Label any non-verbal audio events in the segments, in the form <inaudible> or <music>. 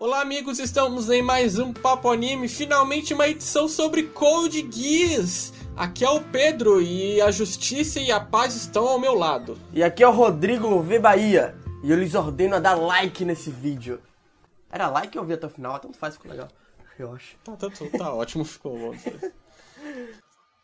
Olá amigos, estamos em mais um Papo Anime, finalmente uma edição sobre Code Geass. Aqui é o Pedro e a justiça e a paz estão ao meu lado. E aqui é o Rodrigo V Bahia e eu lhes ordeno a dar like nesse vídeo. Era like ou vi até o final? Tanto faz, ficou legal. Eu acho. Tá, tá, tá, tá ótimo, ficou bom.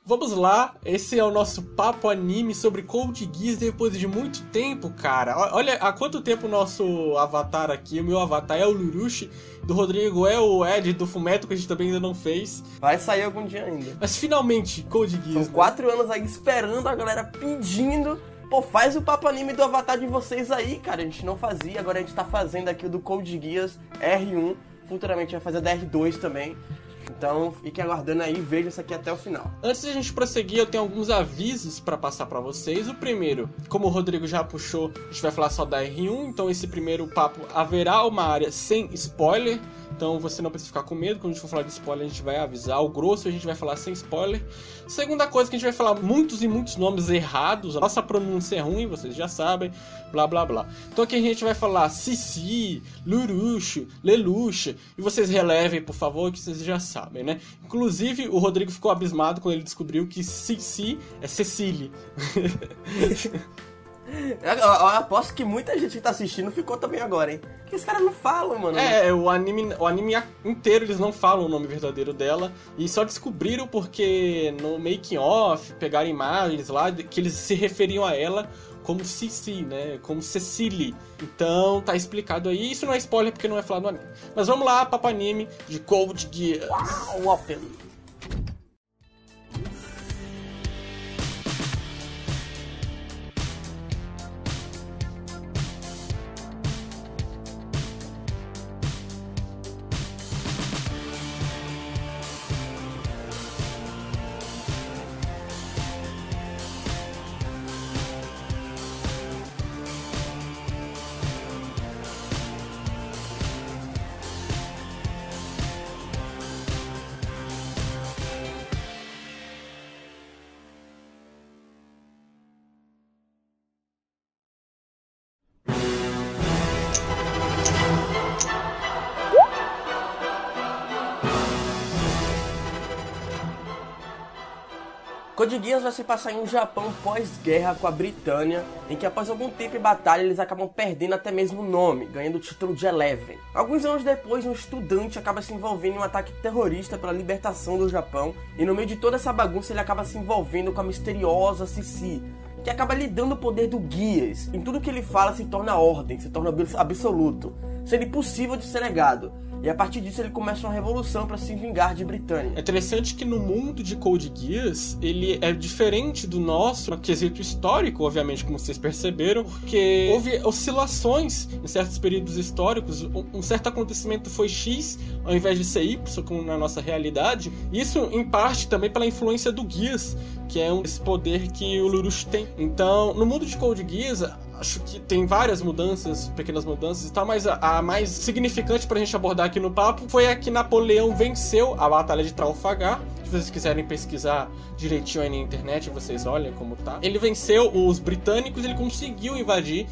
Vamos lá, esse é o nosso papo anime sobre Code Geass depois de muito tempo, cara. Olha há quanto tempo o nosso avatar aqui, o meu avatar é o Lurushi, do Rodrigo é o Ed, do Fumeto, que a gente também ainda não fez. Vai sair algum dia ainda. Mas finalmente, Code Geass. São né? quatro anos aí esperando, a galera pedindo. Pô, faz o papo anime do avatar de vocês aí, cara. A gente não fazia, agora a gente tá fazendo aqui o do Code Geass R1. Futuramente vai fazer da R2 também. Então fiquem aguardando aí, vejam isso aqui até o final. Antes de a gente prosseguir, eu tenho alguns avisos para passar para vocês. O primeiro, como o Rodrigo já puxou, a gente vai falar só da R1, então esse primeiro papo haverá uma área sem spoiler. Então você não precisa ficar com medo, quando a gente for falar de spoiler, a gente vai avisar. O grosso a gente vai falar sem spoiler. Segunda coisa que a gente vai falar muitos e muitos nomes errados. A nossa pronúncia é ruim, vocês já sabem. Blá blá blá. Então aqui a gente vai falar Cici, Luruxo, Leluxa. E vocês relevem, por favor, que vocês já sabem, né? Inclusive, o Rodrigo ficou abismado quando ele descobriu que Cici é Cecília. <laughs> Eu, eu, eu aposto que muita gente que tá assistindo ficou também agora, hein? Porque os caras não falam, mano. É, o anime, o anime inteiro eles não falam o nome verdadeiro dela e só descobriram porque no making off pegaram imagens lá que eles se referiam a ela como Cici, né? Como Cecily. Então tá explicado aí. Isso não é spoiler porque não é falado no anime. Mas vamos lá, papo anime de Code Geass. Uau, Open. Code Geass vai se passar em um Japão pós-guerra com a Britânia, em que após algum tempo e batalha eles acabam perdendo até mesmo o nome, ganhando o título de Eleven. Alguns anos depois, um estudante acaba se envolvendo em um ataque terrorista pela libertação do Japão, e no meio de toda essa bagunça ele acaba se envolvendo com a misteriosa Cici, que acaba lhe dando o poder do Geass. Em tudo que ele fala se torna ordem, se torna absoluto, sendo impossível de ser negado. E a partir disso ele começa uma revolução para se vingar de Britânia. É interessante que no mundo de Code Geass, ele é diferente do nosso no quesito histórico, obviamente, como vocês perceberam, porque houve oscilações em certos períodos históricos. Um certo acontecimento foi X ao invés de ser Y, como na nossa realidade. Isso, em parte, também pela influência do Geass, que é um, esse poder que o Lurush tem. Então, no mundo de Code Geass, acho que tem várias mudanças, pequenas mudanças e tal, mas a, a mais significante pra gente abordar aqui no papo foi a que Napoleão venceu a Batalha de Trafalgar. Se vocês quiserem pesquisar direitinho aí na internet, vocês olhem como tá. Ele venceu os britânicos, ele conseguiu invadir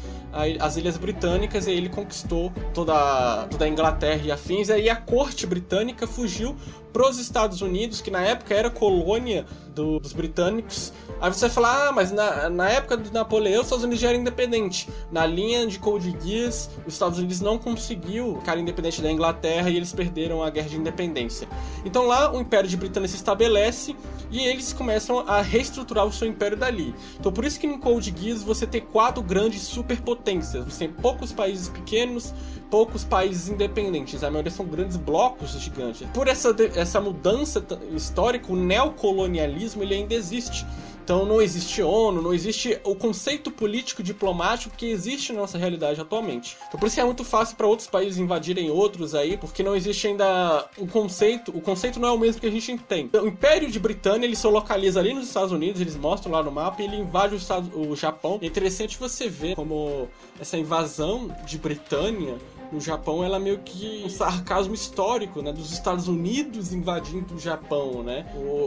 as ilhas britânicas e ele conquistou toda, toda a Inglaterra e afins. E aí a corte britânica fugiu pros Estados Unidos, que na época era colônia do, dos britânicos. Aí você vai falar, ah, mas na, na época do Napoleão, os Estados Unidos já era independente. Na linha de Code Geass, os Estados Unidos não conseguiu ficar independente da Inglaterra e eles perderam a guerra de independência. Então lá o Império de Britânia se estabelece e eles começam a reestruturar o seu império dali. Então por isso que em Code Geass você tem quatro grandes superpotências. Você tem poucos países pequenos, poucos países independentes. A maioria são grandes blocos gigantes. Por essa, essa mudança histórica, o neocolonialismo ele ainda existe. Então não existe ONU, não existe o conceito político diplomático que existe na nossa realidade atualmente. Então por isso é muito fácil para outros países invadirem outros aí, porque não existe ainda o conceito, o conceito não é o mesmo que a gente tem. O Império de Britânia, ele se localiza ali nos Estados Unidos, eles mostram lá no mapa e ele invade o, Estado, o Japão. É interessante você ver como essa invasão de Britânia no Japão, ela é meio que um sarcasmo histórico, né? Dos Estados Unidos invadindo o Japão, né?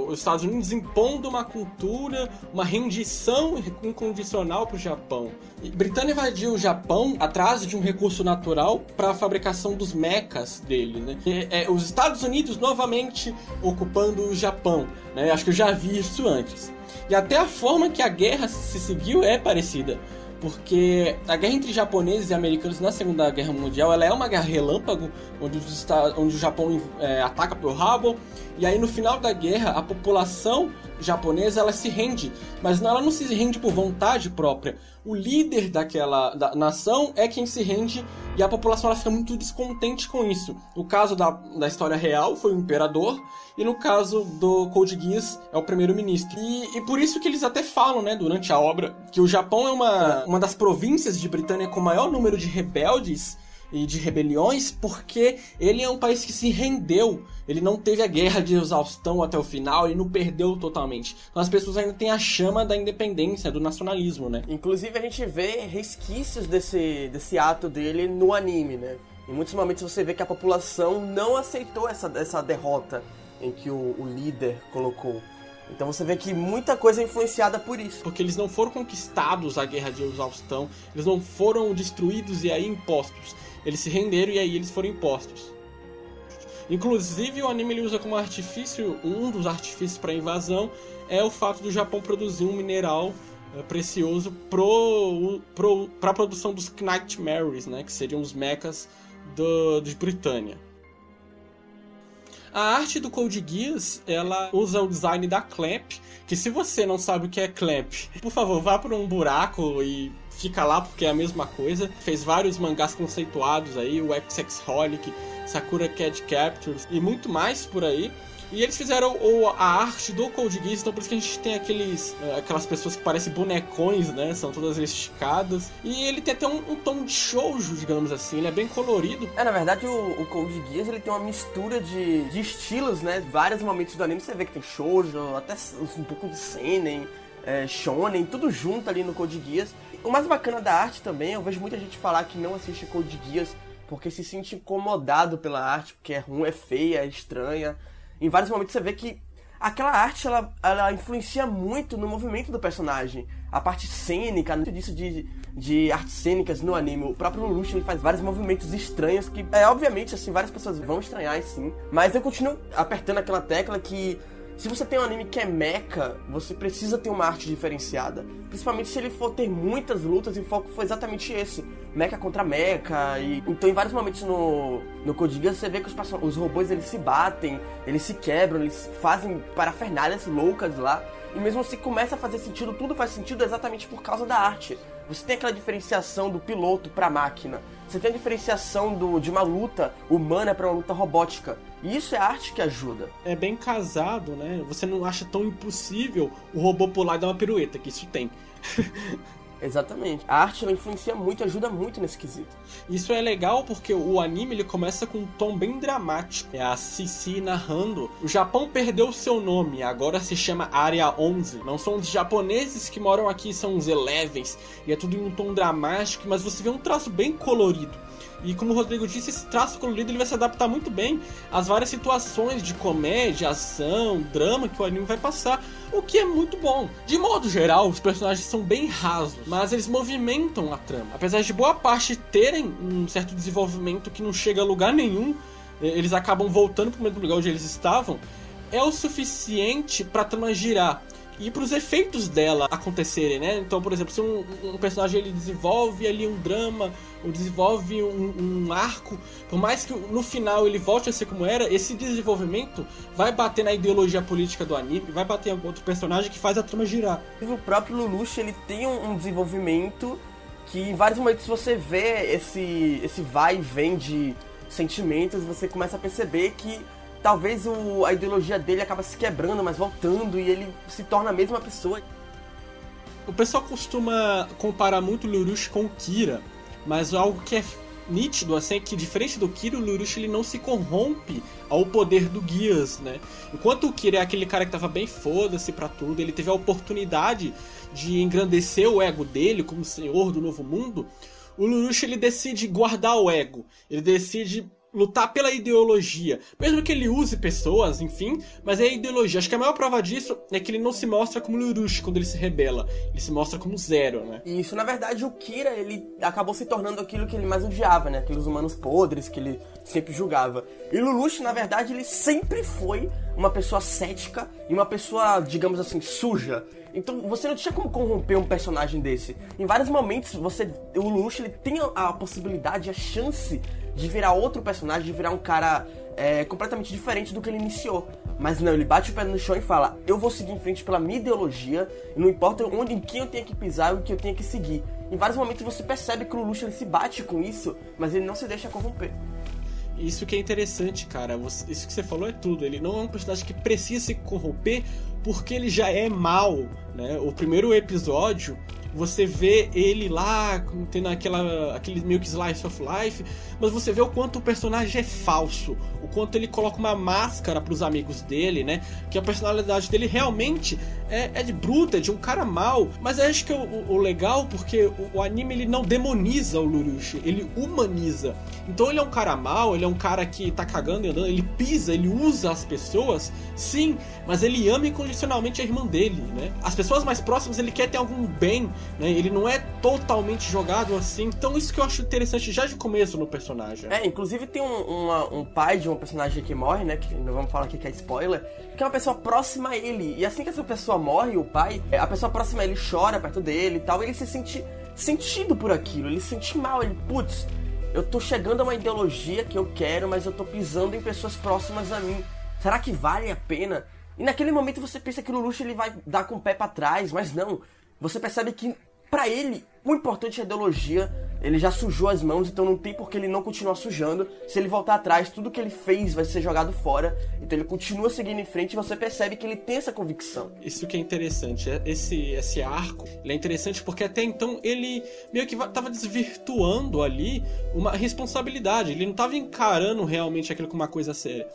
Os Estados Unidos impondo uma cultura, uma rendição incondicional para o Japão. E Britânia invadiu o Japão atrás de um recurso natural para a fabricação dos mechas dele, né? E, é, os Estados Unidos novamente ocupando o Japão, né? Acho que eu já vi isso antes. E até a forma que a guerra se seguiu é parecida porque a guerra entre japoneses e americanos na Segunda Guerra Mundial ela é uma guerra relâmpago, onde, os, onde o Japão é, ataca Pearl Harbor, e aí no final da guerra a população japonesa ela se rende, mas ela não se rende por vontade própria. O líder daquela da nação é quem se rende e a população ela fica muito descontente com isso. O caso da, da história real foi o imperador e no caso do Code Geass é o primeiro-ministro. E, e, por isso que eles até falam, né, durante a obra, que o Japão é uma, uma das províncias de Britânia com maior número de rebeldes e de rebeliões, porque ele é um país que se rendeu. Ele não teve a guerra de exaustão até o final, ele não perdeu totalmente. Então as pessoas ainda têm a chama da independência, do nacionalismo, né? Inclusive a gente vê resquícios desse, desse ato dele no anime, né? Em muitos momentos você vê que a população não aceitou essa, essa derrota em que o, o líder colocou. Então você vê que muita coisa é influenciada por isso. Porque eles não foram conquistados a guerra de exaustão, eles não foram destruídos e aí impostos. Eles se renderam e aí eles foram impostos. Inclusive o anime ele usa como artifício, um dos artifícios para invasão é o fato do Japão produzir um mineral é, precioso pro, pro, para a produção dos Knightmares, né, que seriam os mechas do, de Britânia. A arte do Code Geass, ela usa o design da Clamp, que se você não sabe o que é Clamp, por favor, vá para um buraco e fica lá porque é a mesma coisa. Fez vários mangás conceituados aí, o Holic, Sakura Cat Captures e muito mais por aí. E eles fizeram o, a arte do Code Geass, então por isso que a gente tem aqueles, eh, aquelas pessoas que parecem bonecões, né? São todas esticadas. E ele tem até um, um tom de shoujo, digamos assim, ele é bem colorido. É, na verdade o, o Code Geass ele tem uma mistura de, de estilos, né? Vários momentos do anime você vê que tem shoujo, até um pouco de seinen, é, shonen, tudo junto ali no Code Geass. O mais bacana da arte também, eu vejo muita gente falar que não assiste Code Geass porque se sente incomodado pela arte, porque é ruim, é feia, é estranha em vários momentos você vê que aquela arte ela, ela influencia muito no movimento do personagem. A parte cênica, muito disso de, de artes cênicas no anime. O próprio Lelouch ele faz vários movimentos estranhos que, é obviamente, assim, várias pessoas vão estranhar, sim. Mas eu continuo apertando aquela tecla que se você tem um anime que é mecha, você precisa ter uma arte diferenciada. Principalmente se ele for ter muitas lutas e o foco foi exatamente esse. Mecha contra mecha. E... Então em vários momentos no, no Code Geass você vê que os, os robôs eles se batem, eles se quebram, eles fazem parafernálias loucas lá. E mesmo se começa a fazer sentido, tudo faz sentido exatamente por causa da arte. Você tem aquela diferenciação do piloto para a máquina. Você tem a diferenciação do, de uma luta humana para uma luta robótica. E isso é arte que ajuda. É bem casado, né? Você não acha tão impossível o robô pular e dar uma pirueta, que isso tem. <laughs> Exatamente. A arte ela influencia muito, ajuda muito nesse quesito. Isso é legal porque o anime ele começa com um tom bem dramático. É a Cici narrando. O Japão perdeu seu nome, agora se chama Área 11. Não são os japoneses que moram aqui, são os Elevens. E é tudo em um tom dramático, mas você vê um traço bem colorido. E como o Rodrigo disse, esse traço colorido ele vai se adaptar muito bem às várias situações de comédia, ação, drama que o anime vai passar, o que é muito bom. De modo geral, os personagens são bem rasos, mas eles movimentam a trama. Apesar de boa parte terem um certo desenvolvimento que não chega a lugar nenhum, eles acabam voltando para o mesmo lugar onde eles estavam, é o suficiente para a trama girar e para os efeitos dela acontecerem, né? Então, por exemplo, se um, um, personagem ele desenvolve ali um drama, ou desenvolve um, um, arco, por mais que no final ele volte a ser como era, esse desenvolvimento vai bater na ideologia política do anime, vai bater em outro personagem que faz a trama girar. O próprio Lelouch, ele tem um desenvolvimento que em vários momentos você vê esse, esse vai e vem de sentimentos, você começa a perceber que talvez o, a ideologia dele acaba se quebrando, mas voltando e ele se torna a mesma pessoa. O pessoal costuma comparar muito o Lelouch com o Kira, mas algo que é nítido assim é que diferente do Kira, o Lelouch ele não se corrompe ao poder do Guias, né? Enquanto o Kira é aquele cara que tava bem foda-se para tudo, ele teve a oportunidade de engrandecer o ego dele como senhor do novo mundo. o Lurush ele decide guardar o ego. Ele decide lutar pela ideologia. Mesmo que ele use pessoas, enfim, mas é a ideologia. Acho que a maior prova disso é que ele não se mostra como Lurush quando ele se rebela. Ele se mostra como Zero, né? Isso, na verdade, o Kira, ele acabou se tornando aquilo que ele mais odiava, né? Aqueles humanos podres que ele sempre julgava. E Lelouch, na verdade, ele sempre foi uma pessoa cética e uma pessoa, digamos assim, suja. Então você não tinha como corromper um personagem desse. Em vários momentos, você, o Lelouch ele tem a possibilidade, a chance de virar outro personagem, de virar um cara é, completamente diferente do que ele iniciou. Mas não, ele bate o pé no chão e fala: Eu vou seguir em frente pela minha ideologia, não importa onde, em quem eu tenha que pisar e o que eu tenha que seguir. Em vários momentos você percebe que o Lelouch ele se bate com isso, mas ele não se deixa corromper. Isso que é interessante, cara. Isso que você falou é tudo. Ele não é um personagem que precisa se corromper porque ele já é mal, né? O primeiro episódio você vê ele lá tendo aquela, aquele meio que slice of life, mas você vê o quanto o personagem é falso, o quanto ele coloca uma máscara para os amigos dele, né? Que a personalidade dele realmente é, é de bruta, é de um cara mal. Mas acho que o, o legal porque o, o, anime ele não demoniza o Lurushi, ele humaniza. Então ele é um cara mal, ele é um cara que tá cagando e andando, ele pisa, ele usa as pessoas, sim, mas ele ama incondicionalmente a irmã dele, né? As pessoas mais próximas ele quer ter algum bem, né? Ele não é totalmente jogado assim. Então isso que eu acho interessante já de começo no personagem. É, inclusive tem um, uma, um pai de um personagem que morre, né? Que não vamos falar aqui que é spoiler, que é uma pessoa próxima a ele. E assim que essa pessoa morre, o pai, a pessoa próxima a ele chora perto dele e tal, ele se sente sentido por aquilo, ele se sente mal, ele, putz, eu tô chegando a uma ideologia que eu quero, mas eu tô pisando em pessoas próximas a mim. Será que vale a pena? E naquele momento você pensa que o Lelouch ele vai dar com o pé para trás, mas não. Você percebe que para ele o importante é a ideologia ele já sujou as mãos, então não tem por que ele não continuar sujando. Se ele voltar atrás, tudo que ele fez vai ser jogado fora. Então ele continua seguindo em frente e você percebe que ele tem essa convicção. Isso que é interessante. É, esse, esse arco é interessante porque até então ele meio que estava desvirtuando ali uma responsabilidade. Ele não estava encarando realmente aquilo como uma coisa séria.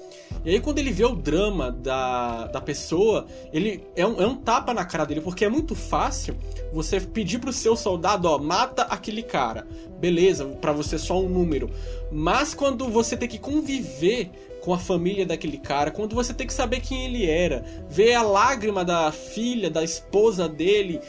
E aí quando ele vê o drama da, da pessoa, ele é um, é um tapa na cara dele, porque é muito fácil você pedir pro seu soldado, ó, mata aquele cara beleza, para você é só um número. Mas quando você tem que conviver com a família daquele cara, quando você tem que saber quem ele era, ver a lágrima da filha, da esposa dele,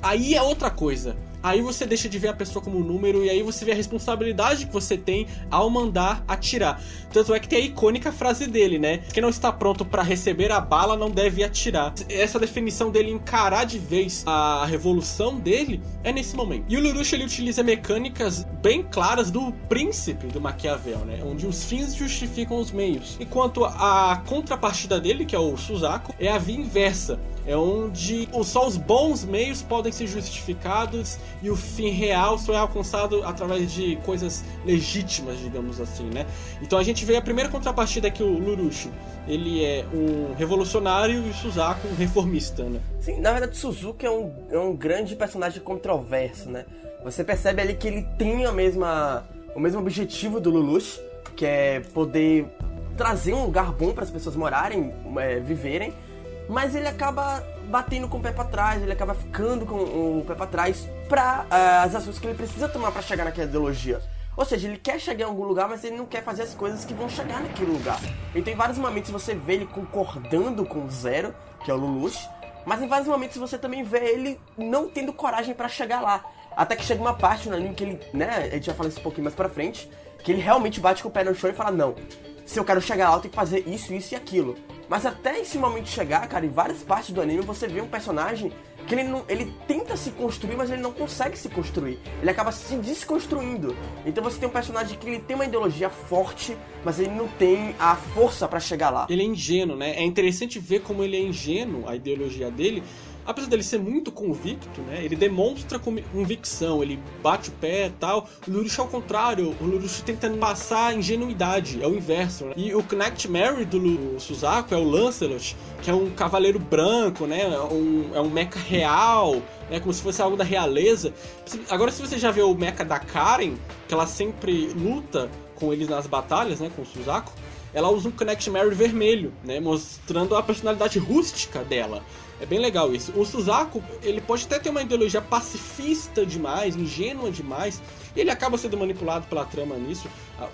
aí é outra coisa aí você deixa de ver a pessoa como um número e aí você vê a responsabilidade que você tem ao mandar atirar. Tanto é que tem a icônica frase dele, né? Quem não está pronto para receber a bala não deve atirar. Essa definição dele encarar de vez a revolução dele é nesse momento. E o Lelouch ele utiliza mecânicas bem claras do príncipe do Maquiavel, né? Onde os fins justificam os meios. Enquanto a contrapartida dele, que é o Suzaku, é a via inversa é onde só os bons meios podem ser justificados e o fim real só é alcançado através de coisas legítimas, digamos assim, né? Então a gente vê a primeira contrapartida que o Lurushi, ele é um revolucionário e o Suzaku um reformista, né? Sim, na verdade Suzuki é um, é um grande personagem controverso, né? Você percebe ali que ele tem a mesma, o mesmo objetivo do Lelouch, que é poder trazer um lugar bom para as pessoas morarem, é, viverem, mas ele acaba batendo com o pé para trás, ele acaba ficando com o pé para trás para uh, eh, as ações que ele precisa tomar para chegar naquela ideologia. Ou seja, ele quer chegar em algum lugar, mas ele não quer fazer as coisas que vão chegar naquele lugar. Então, em vários momentos você vê ele concordando com o Zero, que é o Lelouch, mas em vários momentos você também vê ele não tendo coragem para chegar lá. Até que chega uma parte no anime que ele, né, a gente vai falar isso um pouquinho mais pra frente, que ele realmente bate com o pé no chão e fala: Não, se eu quero chegar lá, eu tenho que fazer isso, isso e aquilo. Mas até esse momento chegar, cara, em várias partes do anime você vê um personagem que ele não, ele tenta se construir, mas ele não consegue se construir. Ele acaba se desconstruindo. Então você tem um personagem que ele tem uma ideologia forte, mas ele não tem a força para chegar lá. Ele é ingênuo, né? É interessante ver como ele é ingênuo, a ideologia dele, apesar dele ser muito convicto, né? Ele demonstra convicção, ele bate o pé e tal. O Lurush, ao contrário, o Lurush tenta passar ingenuidade, é o inverso, né? E o Knack Mary do Suzaku é o Lancelot, que é um cavaleiro branco, né? É um, é um mecha real, é como se fosse algo da realeza. Agora, se você já vê o mecha da Karen, que ela sempre luta com eles nas batalhas, né? Com o Suzaku ela usa um Connect Mary vermelho, né, mostrando a personalidade rústica dela. É bem legal isso. O Suzaku, ele pode até ter uma ideologia pacifista demais, ingênua demais, e ele acaba sendo manipulado pela trama nisso.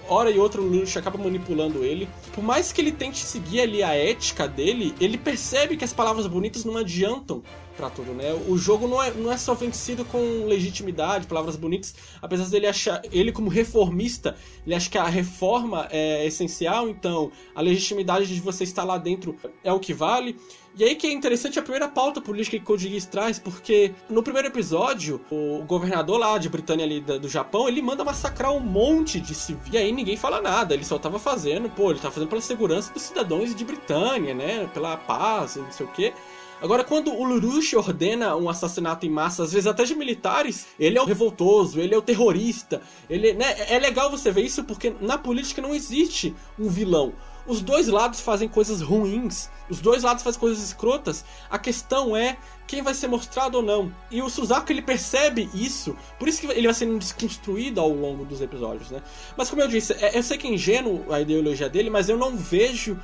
Hora e outra o Lelouch acaba manipulando ele. Por mais que ele tente seguir ali a ética dele, ele percebe que as palavras bonitas não adiantam para tudo, né? O jogo não é, não é só vencido com legitimidade, palavras bonitas, apesar dele achar, ele como reformista, ele acha que a reforma é essencial, então a legitimidade de você estar lá dentro é o que vale. E aí que é interessante a primeira pauta política que Code Geass traz, porque no primeiro episódio, o governador lá de Britânia ali do Japão, ele manda massacrar um monte de civis. E aí ninguém fala nada, ele só tava fazendo, pô, ele tava fazendo pela segurança dos cidadãos de Britânia, né? Pela paz, não sei o quê. Agora, quando o Lurush ordena um assassinato em massa, às vezes até de militares, ele é o revoltoso, ele é o terrorista. Ele, né, é legal você ver isso porque na política não existe um vilão. Os dois lados fazem coisas ruins, os dois lados fazem coisas escrotas. A questão é quem vai ser mostrado ou não. E o Suzaku ele percebe isso, por isso que ele vai sendo desconstruído ao longo dos episódios, né? Mas como eu disse, é, eu sei que é ingênuo a ideologia dele, mas eu não vejo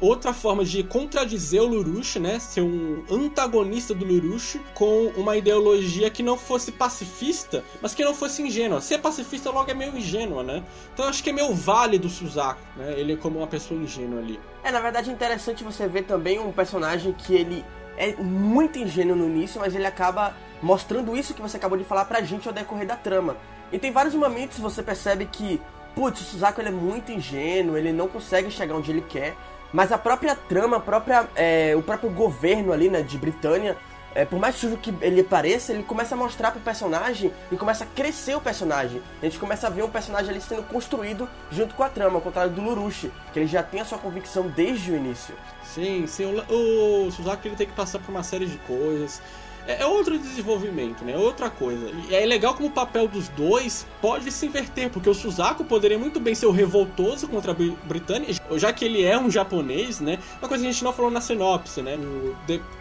outra forma de contradizer o Lurush, né? Ser um antagonista do Lurush com uma ideologia que não fosse pacifista, mas que não fosse ingênua. Ser pacifista logo é meio ingênua, né? Então acho que é meio válido o Suzaku, né? Ele é como uma pessoa ingênua ali. É, na verdade é interessante você ver também um personagem que ele é muito ingênuo no início, mas ele acaba mostrando isso que você acabou de falar pra gente ao decorrer da trama. E tem vários momentos você percebe que, putz, o Suzaku ele é muito ingênuo, ele não consegue chegar onde ele quer, mas a própria trama, a própria, é, o próprio governo ali, né, de Britânia, é, por mais sujo que ele pareça, ele começa a mostrar pro personagem e começa a crescer o personagem. A gente começa a ver um personagem ali sendo construído junto com a trama, ao contrário do Lurushi, que ele já tem a sua convicção desde o início. Sim, sim, o, o ele tem que passar por uma série de coisas. É, é outro desenvolvimento, né? É outra coisa. E é legal como o papel dos dois pode se inverter, porque o Suzaku poderia muito bem ser o revoltoso contra a Britânia, já que ele é um japonês, né? Uma coisa que a gente não falou na sinopse, né?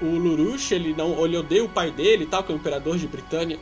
O, o Lurush, ele não ele odeia o pai dele e tal, que é o imperador de Britânia.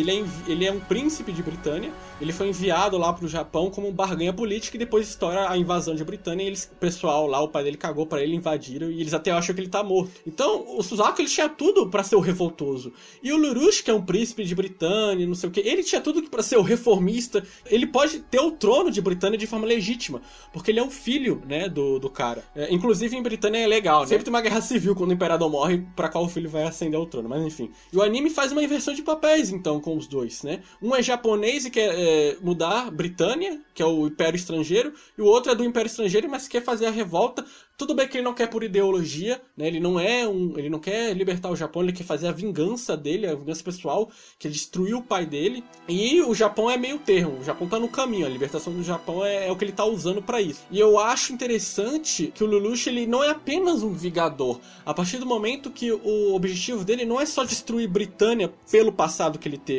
Ele é, ele é um príncipe de Britânia, ele foi enviado lá pro Japão como barganha política e depois estoura a invasão de Britânia e eles, o pessoal lá, o pai dele cagou para ele, invadiram e eles até acham que ele tá morto. Então, o Suzaku ele tinha tudo para ser o revoltoso. E o Lurush, que é um príncipe de Britânia, não sei o que, ele tinha tudo para ser o reformista. Ele pode ter o trono de Britânia de forma legítima, porque ele é um filho, né, do, do cara. É, inclusive em Britânia é legal, né? Sempre tem uma guerra civil quando o imperador morre, para qual o filho vai ascender ao trono, mas enfim. E o anime faz uma inversão de papéis, então, com os dois, né? Um é japonês e quer é, mudar Britânia, que é o Império Estrangeiro, e o outro é do Império Estrangeiro, mas quer fazer a revolta tudo bem que ele não quer por ideologia, né? Ele não é um, ele não quer libertar o Japão, ele quer fazer a vingança dele, a vingança pessoal, que destruiu o pai dele. E o Japão é meio termo, o Japão tá no caminho, a libertação do Japão é, é o que ele tá usando para isso. E eu acho interessante que o Lelouch ele não é apenas um vigador. A partir do momento que o objetivo dele não é só destruir Britânia pelo passado que ele teve,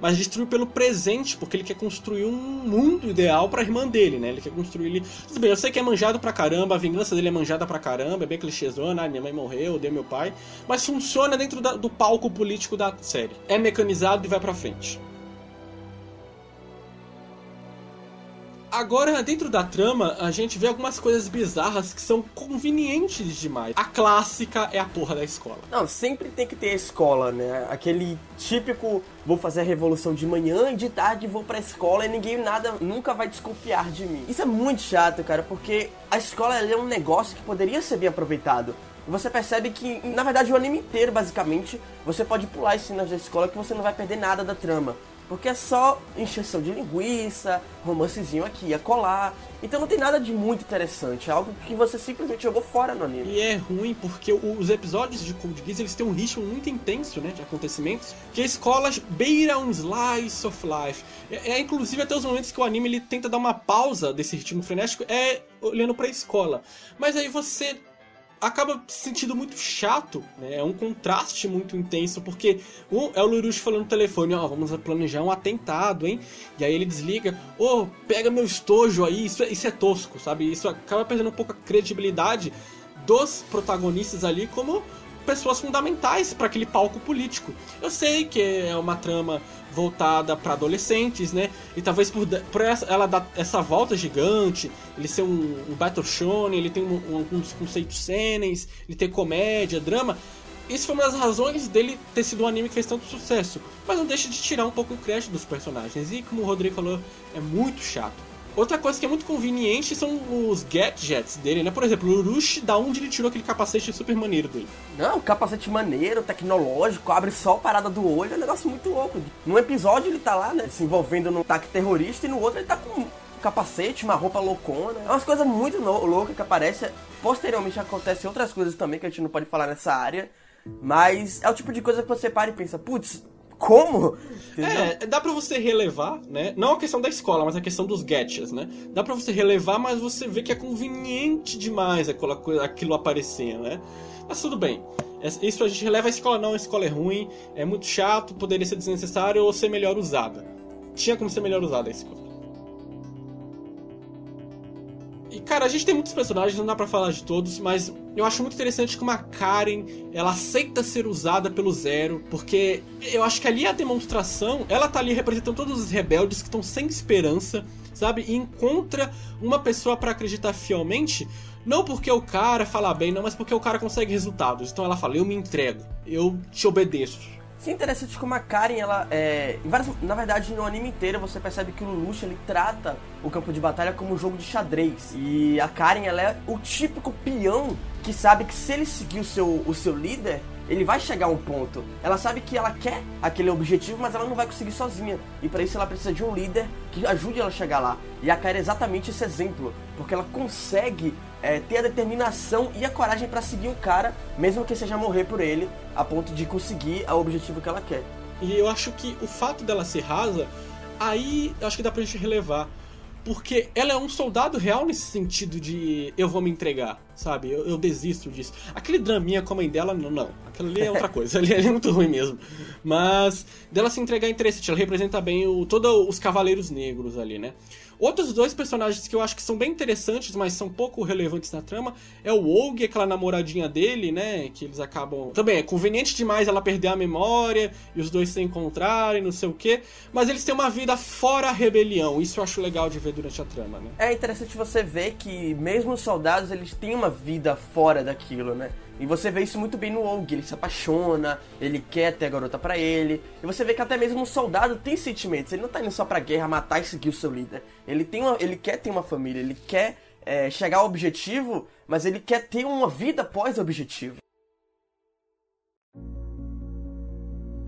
mas destruir pelo presente, porque ele quer construir um mundo ideal para a irmã dele, né? Ele quer construir ele. Tudo bem, eu sei que é manjado pra caramba, a vingança dele é manjada pra caramba, é bem clichêzona, ah, minha mãe morreu, deu meu pai, mas funciona dentro da, do palco político da série. É mecanizado e vai pra frente. Agora, dentro da trama, a gente vê algumas coisas bizarras que são convenientes demais. A clássica é a porra da escola. Não, sempre tem que ter a escola, né? Aquele típico vou fazer a revolução de manhã e de tarde vou pra escola e ninguém nada nunca vai desconfiar de mim. Isso é muito chato, cara, porque a escola é um negócio que poderia ser bem aproveitado. Você percebe que, na verdade, o anime inteiro, basicamente, você pode pular as cenas da escola que você não vai perder nada da trama. Porque é só encheção de linguiça, romancezinho aqui e colar. Então não tem nada de muito interessante. É algo que você simplesmente jogou fora no anime. E é ruim porque os episódios de Code Geass eles têm um ritmo muito intenso, né? De acontecimentos. Que a escola beira um slice of life. É, é inclusive até os momentos que o anime ele tenta dar uma pausa desse ritmo frenético. É olhando pra escola. Mas aí você acaba se sentindo muito chato, né? É um contraste muito intenso, porque um, é o Lurush falando no telefone, ó, oh, vamos planejar um atentado, hein? E aí ele desliga, ô, oh, pega meu estojo aí, isso, é, isso é tosco, sabe? Isso acaba perdendo um pouco a credibilidade dos protagonistes ali como pessoas fundamentais para aquele palco político. Eu sei que é uma trama voltada para adolescentes, né? E talvez por, por essa, ela dar essa volta gigante, ele ser um, um battle shonen, ele tem um, alguns conceitos cenas, ele tem comédia, drama. isso foi uma das razões dele ter sido um anime que fez tanto sucesso. Mas não deixa de tirar um pouco o crédito dos personagens. E como o Rodrigo falou, é muito chato. Outra coisa que é muito conveniente são os gadgets dele, né? Por exemplo, o Urushi, da onde ele tirou aquele capacete super maneiro dele? Não, capacete maneiro, tecnológico, abre só a parada do olho, é um negócio muito louco. Num episódio ele tá lá, né, se envolvendo num ataque terrorista, e no outro ele tá com um capacete, uma roupa loucona. É umas coisas muito loucas que aparecem. Posteriormente acontecem outras coisas também que a gente não pode falar nessa área. Mas é o tipo de coisa que você para e pensa, putz, como? É, dá pra você relevar, né? Não a questão da escola, mas a questão dos gadgets, né? Dá pra você relevar, mas você vê que é conveniente demais aquela coisa, aquilo aparecer, né? Mas tudo bem. Isso a gente releva a escola não, a escola é ruim, é muito chato, poderia ser desnecessário ou ser melhor usada. Tinha como ser melhor usada a escola. E, cara, a gente tem muitos personagens, não dá pra falar de todos, mas eu acho muito interessante como a Karen, ela aceita ser usada pelo Zero, porque eu acho que ali a demonstração, ela tá ali representando todos os rebeldes que estão sem esperança, sabe? E encontra uma pessoa para acreditar fielmente, não porque o cara fala bem, não, mas porque o cara consegue resultados. Então ela fala, eu me entrego, eu te obedeço. É interessante como a Karen, ela é. Várias, na verdade, no anime inteiro você percebe que o Lelouch ele trata o campo de batalha como um jogo de xadrez. E a Karen, ela é o típico peão que sabe que se ele seguir o seu, o seu líder, ele vai chegar a um ponto. Ela sabe que ela quer aquele objetivo, mas ela não vai conseguir sozinha. E para isso ela precisa de um líder que ajude ela a chegar lá. E a Karen é exatamente esse exemplo, porque ela consegue é, ter a determinação e a coragem para seguir o cara, mesmo que seja morrer por ele, a ponto de conseguir o objetivo que ela quer. E eu acho que o fato dela ser rasa, aí acho que dá pra gente relevar. Porque ela é um soldado real nesse sentido de eu vou me entregar, sabe? Eu, eu desisto disso. Aquele draminha com a mãe dela, não, não. Aquilo ali é outra <laughs> coisa. ali, ali é muito ruim mesmo. Mas dela se entregar é interessante. Ela representa bem o, todos os cavaleiros negros ali, né? Outros dois personagens que eu acho que são bem interessantes, mas são pouco relevantes na trama, é o Og, aquela namoradinha dele, né? Que eles acabam. Também é conveniente demais ela perder a memória e os dois se encontrarem, não sei o quê. Mas eles têm uma vida fora a rebelião. Isso eu acho legal de ver durante a trama, né? É interessante você ver que mesmo os soldados eles têm uma vida fora daquilo, né? E você vê isso muito bem no Og, ele se apaixona, ele quer ter a garota para ele. E você vê que até mesmo um soldado tem sentimentos, ele não tá indo só pra guerra matar e seguir o seu líder. Ele, tem uma, ele quer ter uma família, ele quer é, chegar ao objetivo, mas ele quer ter uma vida pós objetivo.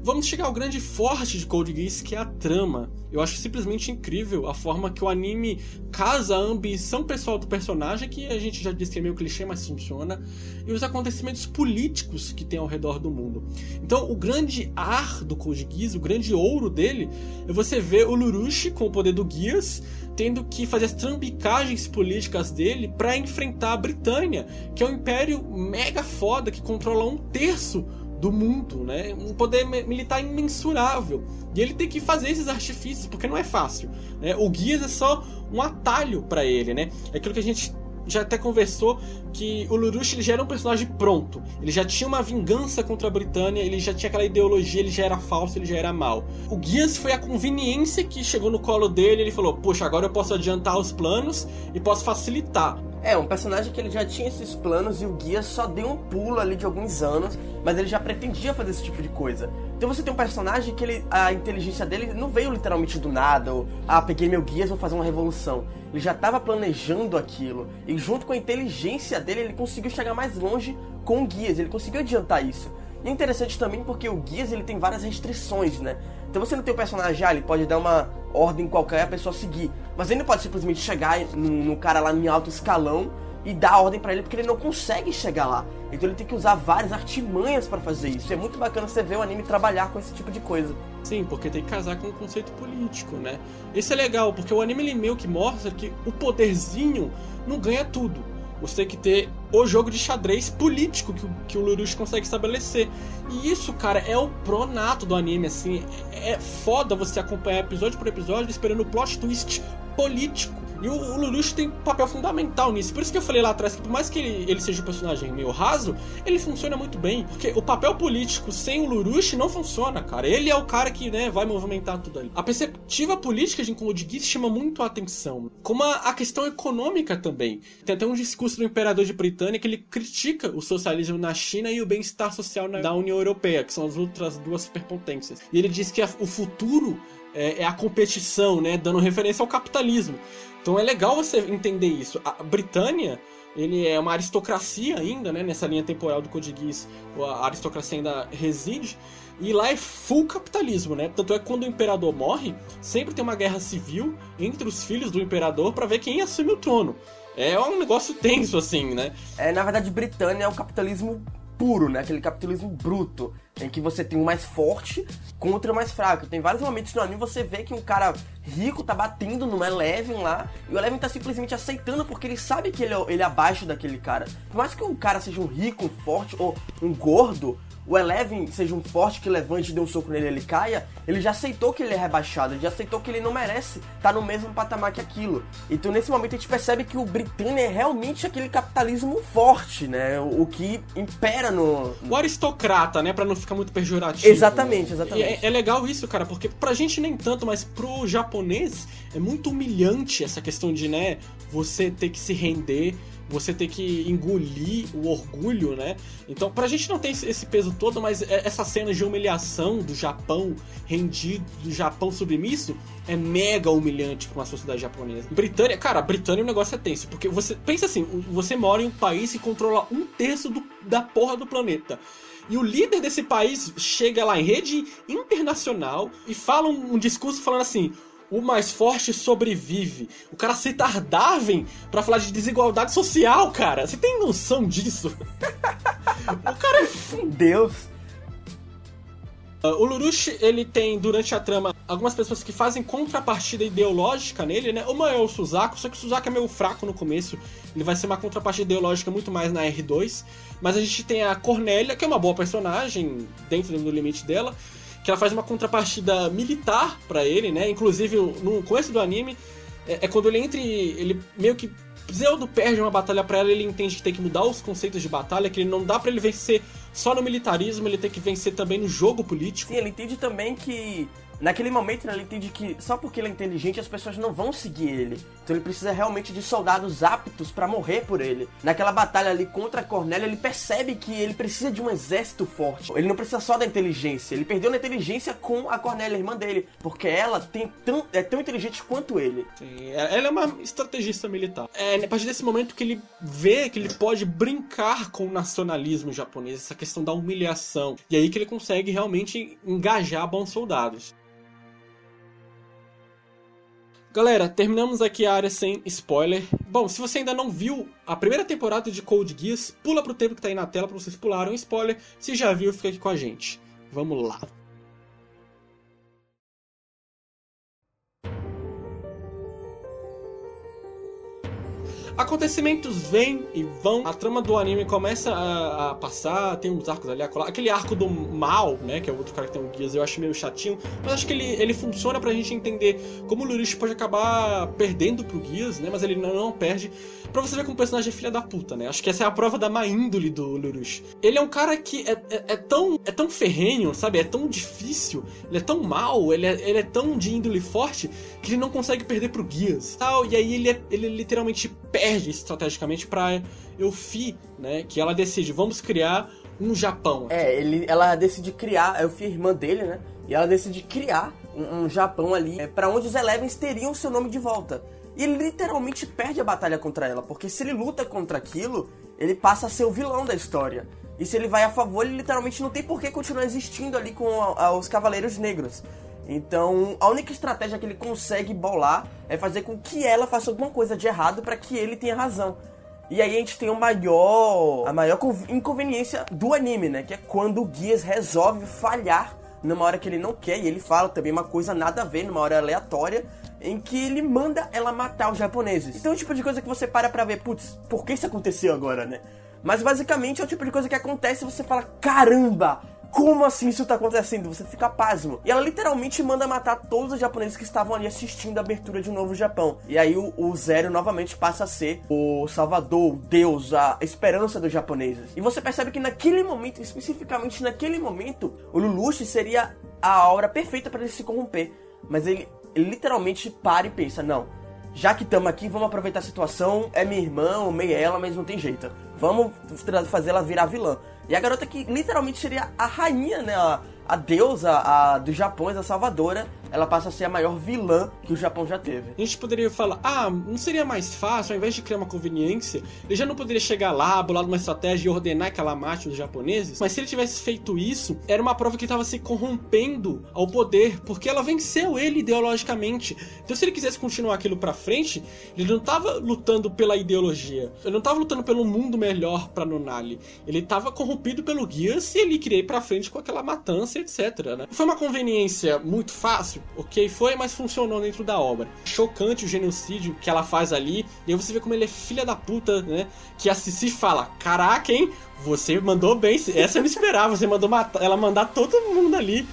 Vamos chegar ao grande forte de Code Geass, que é a trama. Eu acho simplesmente incrível a forma que o anime casa a ambição pessoal do personagem, que a gente já disse que é meio clichê, mas funciona, e os acontecimentos políticos que tem ao redor do mundo. Então, o grande ar do Code Geass, o grande ouro dele, é você ver o Lurushi com o poder do Geass tendo que fazer as trambicagens políticas dele para enfrentar a Britânia, que é um império mega foda que controla um terço do mundo, né? Um poder militar imensurável. E ele tem que fazer esses artifícios, porque não é fácil. Né? O Guias é só um atalho para ele, né? É aquilo que a gente já até conversou que o Lurush ele já era um personagem pronto. Ele já tinha uma vingança contra a Britânia, ele já tinha aquela ideologia, ele já era falso, ele já era mal. O Guias foi a conveniência que chegou no colo dele, ele falou: "Poxa, agora eu posso adiantar os planos e posso facilitar". É, um personagem que ele já tinha esses planos e o guia só deu um pulo ali de alguns anos, mas ele já pretendia fazer esse tipo de coisa. Então você tem um personagem que ele, a inteligência dele não veio literalmente do nada, ou ah, peguei meu guia, vou fazer uma revolução. Ele já estava planejando aquilo, e junto com a inteligência dele, ele conseguiu chegar mais longe com o guias, ele conseguiu adiantar isso. E é interessante também porque o guias ele tem várias restrições, né? Então você não tem o personagem, ah, ele pode dar uma ordem qualquer a pessoa seguir. Mas ele não pode simplesmente chegar no, no cara lá em alto escalão e dar ordem para ele porque ele não consegue chegar lá. Então ele tem que usar várias artimanhas para fazer isso. É muito bacana você ver o anime trabalhar com esse tipo de coisa. Sim, porque tem que casar com o conceito político, né? Isso é legal, porque o anime ele meio que mostra que o poderzinho não ganha tudo. Você tem que ter o jogo de xadrez político que, que o Lurush consegue estabelecer. E isso, cara, é o pronato do anime, assim. É, é foda você acompanhar episódio por episódio esperando o plot twist político. E o, o Lelouch tem um papel fundamental nisso. Por isso que eu falei lá atrás que por mais que ele, ele seja um personagem meio raso, ele funciona muito bem. Porque o papel político sem o Lelouch não funciona, cara. Ele é o cara que, né, vai movimentar tudo ali. A perspectiva política de Code Geass chama muito a atenção. Como a, a questão econômica também. Tem até um discurso do imperador de Britânia que ele critica o socialismo na China e o bem-estar social na, da União Europeia, que são as outras duas superpotências. E ele diz que a, o futuro é, é, a competição, né, dando referência ao capitalismo. Então é legal você entender isso. A Britânia, ele é uma aristocracia ainda, né, nessa linha temporal do Code Geass, a aristocracia ainda reside, e lá é full capitalismo, né? Tanto é que quando o imperador morre, sempre tem uma guerra civil entre os filhos do imperador para ver quem assume o trono. É um negócio tenso, assim, né? É, na verdade, Britânia é o capitalismo puro, né? Aquele capitalismo bruto, em que você tem o mais forte contra o mais fraco. Tem vários momentos no anime você vê que um cara rico tá batendo no Eleven lá, e o Eleven tá simplesmente aceitando porque ele sabe que ele é, ele é abaixo daquele cara. Por mais que um cara seja um rico, um forte ou um gordo, o Eleven seja um forte que levante e dê um soco nele e ele caia, ele já aceitou que ele é rebaixado, ele já aceitou que ele não merece estar tá no mesmo patamar que aquilo. Então nesse momento a gente percebe que o Britânia é realmente aquele capitalismo forte, né? O, que impera no. O aristocrata, né? Pra não ficar muito pejorativo. Exatamente, exatamente. É, é, legal isso, cara, porque pra gente nem tanto, mas pro japonês é muito humilhante essa questão de, né, você ter que se render você ter que engolir o orgulho, né? Então, pra gente não tem esse peso todo, mas é, essa cena de humilhação do Japão rendido, do Japão submisso, é mega humilhante pra uma sociedade japonesa. Britânia, cara, Britânia o negócio é tenso, porque você pensa assim, você mora em um país e controla um terço do, da porra do planeta. E o líder desse país chega lá em rede internacional e fala um, um discurso falando assim: o mais forte sobrevive. O cara cita Darwin pra falar de desigualdade social, cara. Você tem noção disso? <laughs> o cara é. Deus. Uh, o Lurush, ele tem, durante a trama, algumas pessoas que fazem contrapartida ideológica nele, né? Uma é o Suzaku, só que o Suzaku é meio fraco no começo. Ele vai ser uma contrapartida ideológica muito mais na R2. Mas a gente tem a Cornélia, que é uma boa personagem, dentro do limite dela que ela faz uma contrapartida militar para ele, né? Inclusive, no começo do anime, é, é, quando ele entra ele meio que pseudo perde uma batalha para ela, ele entende que tem que mudar os conceitos de batalha, que ele não dá para ele vencer só no militarismo, ele tem que vencer também no jogo político. Sim, ele entende também que Naquele momento, ele entende que só porque ele é inteligente as pessoas não vão seguir ele. Então ele precisa realmente de soldados aptos para morrer por ele. Naquela batalha ali contra Cornélia, ele percebe que ele precisa de um exército forte. Ele não precisa só da inteligência. Ele perdeu na inteligência com a Cornélia, irmã dele. Porque ela tem tão, é tão inteligente quanto ele. Sim, ela é uma estrategista militar. É a partir desse momento que ele vê que ele pode brincar com o nacionalismo japonês, essa questão da humilhação. E aí que ele consegue realmente engajar bons soldados. Galera, terminamos aqui a área sem spoiler. Bom, se você ainda não viu a primeira temporada de Code Geass, pula pro tempo que tá aí na tela pra vocês pularem spoiler. Se já viu, fica aqui com a gente. Vamos lá. Acontecimentos vêm e vão, a trama do anime começa a, a, passar, tem uns arcos ali. Aquele arco do mal, né, que é o outro cara que tem um guias, eu acho meio chatinho, mas acho que ele, ele funciona pra gente entender como o Lurish pode acabar perdendo pro guias, né, mas ele não, não perde. Pra você ver como o personagem é filha da puta, né? Acho que essa é a prova da má índole do Lurish. Ele é um cara que é, é, é, tão, é tão ferrenho, sabe? É tão difícil, ele é tão mal, ele é, ele é tão de índole forte que ele não consegue perder pro guias. Tal, e aí ele, é, ele literalmente perde estrategicamente para Eufi, né? Que ela decide, vamos criar um Japão. Aqui. É, ele, ela decide criar, a Eufi é irmã dele, né? E ela decide criar um, um Japão ali é, para onde os Elevens teriam seu nome de volta. E ele literalmente perde a batalha contra ela, porque se ele luta contra aquilo, ele passa a ser o vilão da história. E se ele vai a favor, ele literalmente não tem por que continuar existindo ali com a, a, os Cavaleiros Negros. Então, a única estratégia que ele consegue bolar é fazer com que ela faça alguma coisa de errado para que ele tenha razão. E aí a gente tem o maior, a maior inconveniência do anime, né? Que é quando o Guias resolve falhar numa hora que ele não quer, e ele fala também uma coisa nada a ver, numa hora aleatória, em que ele manda ela matar os japoneses. Então é o tipo de coisa que você para pra ver, putz, por que isso aconteceu agora, né? Mas basicamente é o tipo de coisa que acontece e você fala, caramba, como assim isso tá acontecendo? Você fica pasmo. E ela literalmente manda matar todos os japoneses que estavam ali assistindo a abertura de um novo Japão. E aí o, o Zero novamente passa a ser o salvador, o deus, a esperança dos japoneses. E você percebe que naquele momento, especificamente naquele momento, o Lelouch seria a hora perfeita para ele se corromper. Mas ele, ele literalmente para e pensa, não, já que estamos aqui, vamos aproveitar a situação. É minha irmã, amei ela, mas não tem jeito. Vamos fazer ela virar vilã. E a garota que literalmente seria a rainha, né? A, a deusa a, do Japão, a salvadora, ela passa a ser a maior vilã que o Japão já teve. A gente poderia falar, ah, não seria mais fácil, ao invés de criar uma conveniência, ele já não poderia chegar lá, bolar uma estratégia e ordenar que ela mate os japoneses? Mas se ele tivesse feito isso, era uma prova que ele estava se corrompendo ao poder, porque ela venceu ele ideologicamente. Então se ele quisesse continuar aquilo pra frente, ele não estava lutando pela ideologia, ele não estava lutando pelo mundo melhor pra Nunali. Ele estava corrompido pelo Gears e ele queria ir pra frente com aquela matança, etc. Né? Foi uma conveniência muito fácil? ok, foi, mas funcionou dentro da obra. Chocante o genocídio que ela faz ali, e aí você vê como ele é filha da puta, né? Que a Cici fala: Caraca, hein? Você mandou bem, <laughs> essa eu não esperava, você mandou matar, ela mandar todo mundo ali.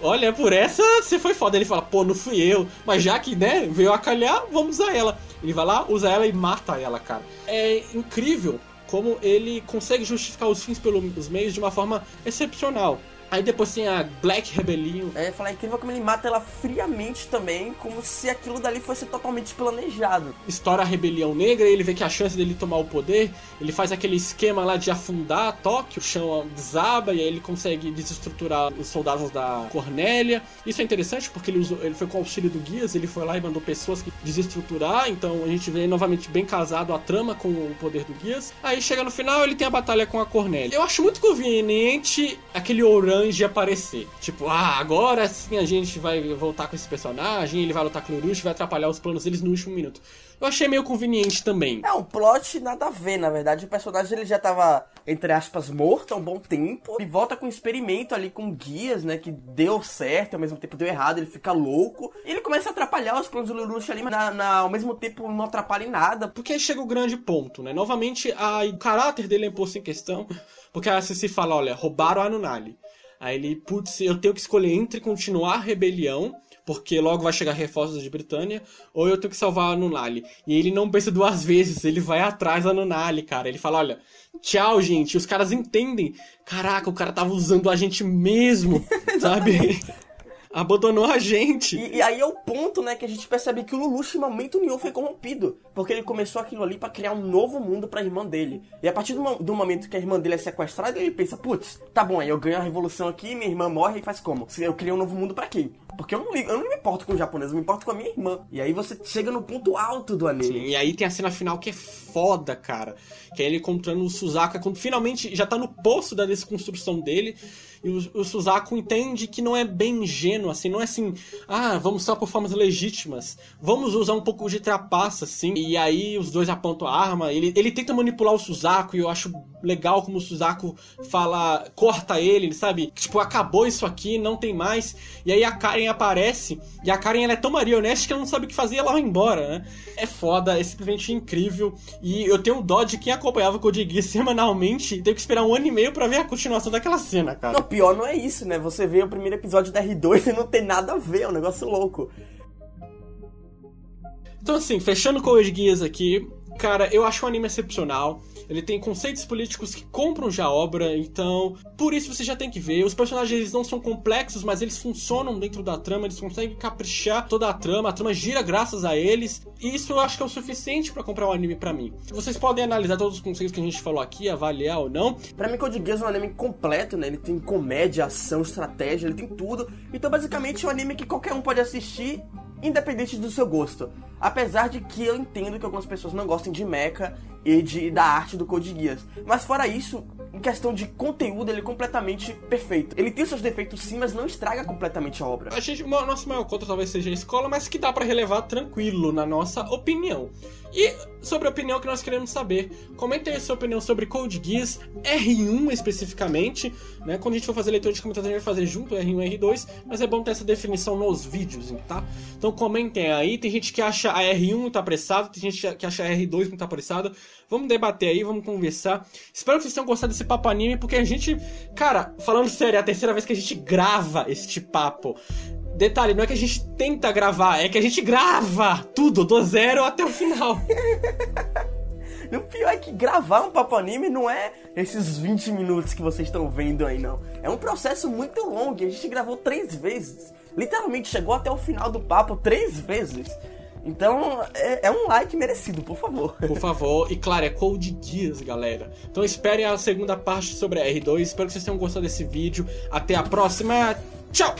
Olha, por essa você foi foda. Ele fala, pô, não fui eu. Mas já que, né, veio a calhar, vamos usar ela. Ele vai lá, usa ela e mata ela, cara. É incrível como ele consegue justificar os fins pelos meios de uma forma excepcional. Aí depois tem a Black Rebellion. É, falar incrível como ele mata ela friamente também, como se aquilo dali fosse totalmente planejado. Estoura a rebelião negra, ele vê que a chance dele tomar o poder, ele faz aquele esquema lá de afundar Tóquio, o chão desaba e aí ele consegue desestruturar os soldados da Cornélia. Isso é interessante porque ele, usou, ele foi com o auxílio do Guias, ele foi lá e mandou pessoas que desestruturar, então a gente vê novamente bem casado a trama com o poder do Guias. Aí chega no final, ele tem a batalha com a Cornélia. Eu acho muito conveniente aquele ourão de aparecer. Tipo, ah, agora sim a gente vai voltar com esse personagem, ele vai lutar com o Urush, vai atrapalhar os planos deles no último minuto. Eu achei meio conveniente também. É um plot nada a ver, na verdade. O personagem ele já tava, entre aspas, morto há um bom tempo. E volta com um experimento ali com guias, né? Que deu certo, ao mesmo tempo deu errado, ele fica louco. E ele começa a atrapalhar os planos do Lelouch ali, mas na, na, ao mesmo tempo não atrapalha em nada. Porque aí chega o grande ponto, né? Novamente, a, o caráter dele é posto em questão. Porque a se fala, olha, roubaram a Anunali. Aí ele, putz, eu tenho que escolher entre continuar a rebelião, porque logo vai chegar reforços de Britânia, ou eu tenho que salvar a Nunali. E ele não pensa duas vezes, ele vai atrás da Nunali, cara. Ele fala, olha, tchau, gente. Os caras entendem. Caraca, o cara tava usando a gente mesmo, <laughs> sabe? Abandonou a gente. E, e, aí é o ponto, né, que a gente percebe que o Lelouch em momento nenhum foi corrompido. Porque ele começou aquilo ali para criar um novo mundo pra irmã dele. E a partir do, do, momento que a irmã dele é sequestrada, ele pensa, putz, tá bom, aí eu ganho a revolução aqui, minha irmã morre e faz como? Eu criei um novo mundo para quem? Porque eu não, ligo, eu não me importo com o japonês, eu me importo com a minha irmã. E aí você chega no ponto alto do anime. Sim, e aí tem a cena final que é foda, cara. Que é ele encontrando o Suzaku, quando finalmente já tá no poço da desconstrução dele. E o, o Suzaku entende que não é bem ingênuo, assim, não é assim, ah, vamos só por formas legítimas. Vamos usar um pouco de trapaça, assim. E aí os dois apontam a arma. Ele, ele tenta manipular o Suzaku e eu acho legal como o Suzaku fala, corta ele, sabe? Tipo, acabou isso aqui, não tem mais. E aí a Karen aparece e a Karen ela é tão marionete que ela não sabe o que fazer e ela vai embora, né? É foda, é simplesmente incrível. E eu tenho dó de quem acompanhava o Code Geass <laughs> semanalmente teve que esperar um ano e meio para ver a continuação daquela cena, cara. Não, pior não é isso, né? Você vê o primeiro episódio da R2 e não tem nada a ver, é um negócio louco. Então, assim, fechando com os guias aqui, cara, eu acho o anime excepcional. Ele tem conceitos políticos que compram já a obra, então por isso você já tem que ver. Os personagens eles não são complexos, mas eles funcionam dentro da trama, eles conseguem caprichar toda a trama, a trama gira graças a eles. E isso eu acho que é o suficiente para comprar o um anime para mim. Vocês podem analisar todos os conceitos que a gente falou aqui, avaliar ou não. Para mim, Code Geass é um anime completo, né? Ele tem comédia, ação, estratégia, ele tem tudo. Então, basicamente, é um anime que qualquer um pode assistir independente do seu gosto. Apesar de que eu entendo que algumas pessoas não gostem de mecha e de, da arte do Code Geass. Mas fora isso, em questão de conteúdo, ele é completamente perfeito. Ele tem seus defeitos sim, mas não estraga completamente a obra. A gente, nosso maior contra talvez seja a escola, mas que dá para relevar tranquilo, na nossa opinião. E sobre a opinião que nós queremos saber. Comentem a sua opinião sobre Code Geass R1 especificamente, né? Quando a gente for fazer leitura de comentários, a gente vai fazer junto R1 e R2, mas é bom ter essa definição nos vídeos, tá? Então comentem aí. Tem gente que acha a R1 muito apressado, tem gente que acha a R2 muito apressado. Vamos debater aí, vamos conversar. Espero que vocês tenham gostado desse papo anime, porque a gente, cara, falando sério, é a terceira vez que a gente grava este papo. Detalhe, não é que a gente tenta gravar, é que a gente grava tudo, do zero até o final. <laughs> O pior é que gravar um papo anime não é esses 20 minutos que vocês estão vendo aí, não. É um processo muito longo. A gente gravou três vezes. Literalmente chegou até o final do papo três vezes. Então é, é, um like merecido, por favor. Por favor. E claro, é Code Geass, galera. Então esperem a segunda parte sobre a R2. Espero que vocês tenham gostado desse vídeo. Até a próxima. Tchau!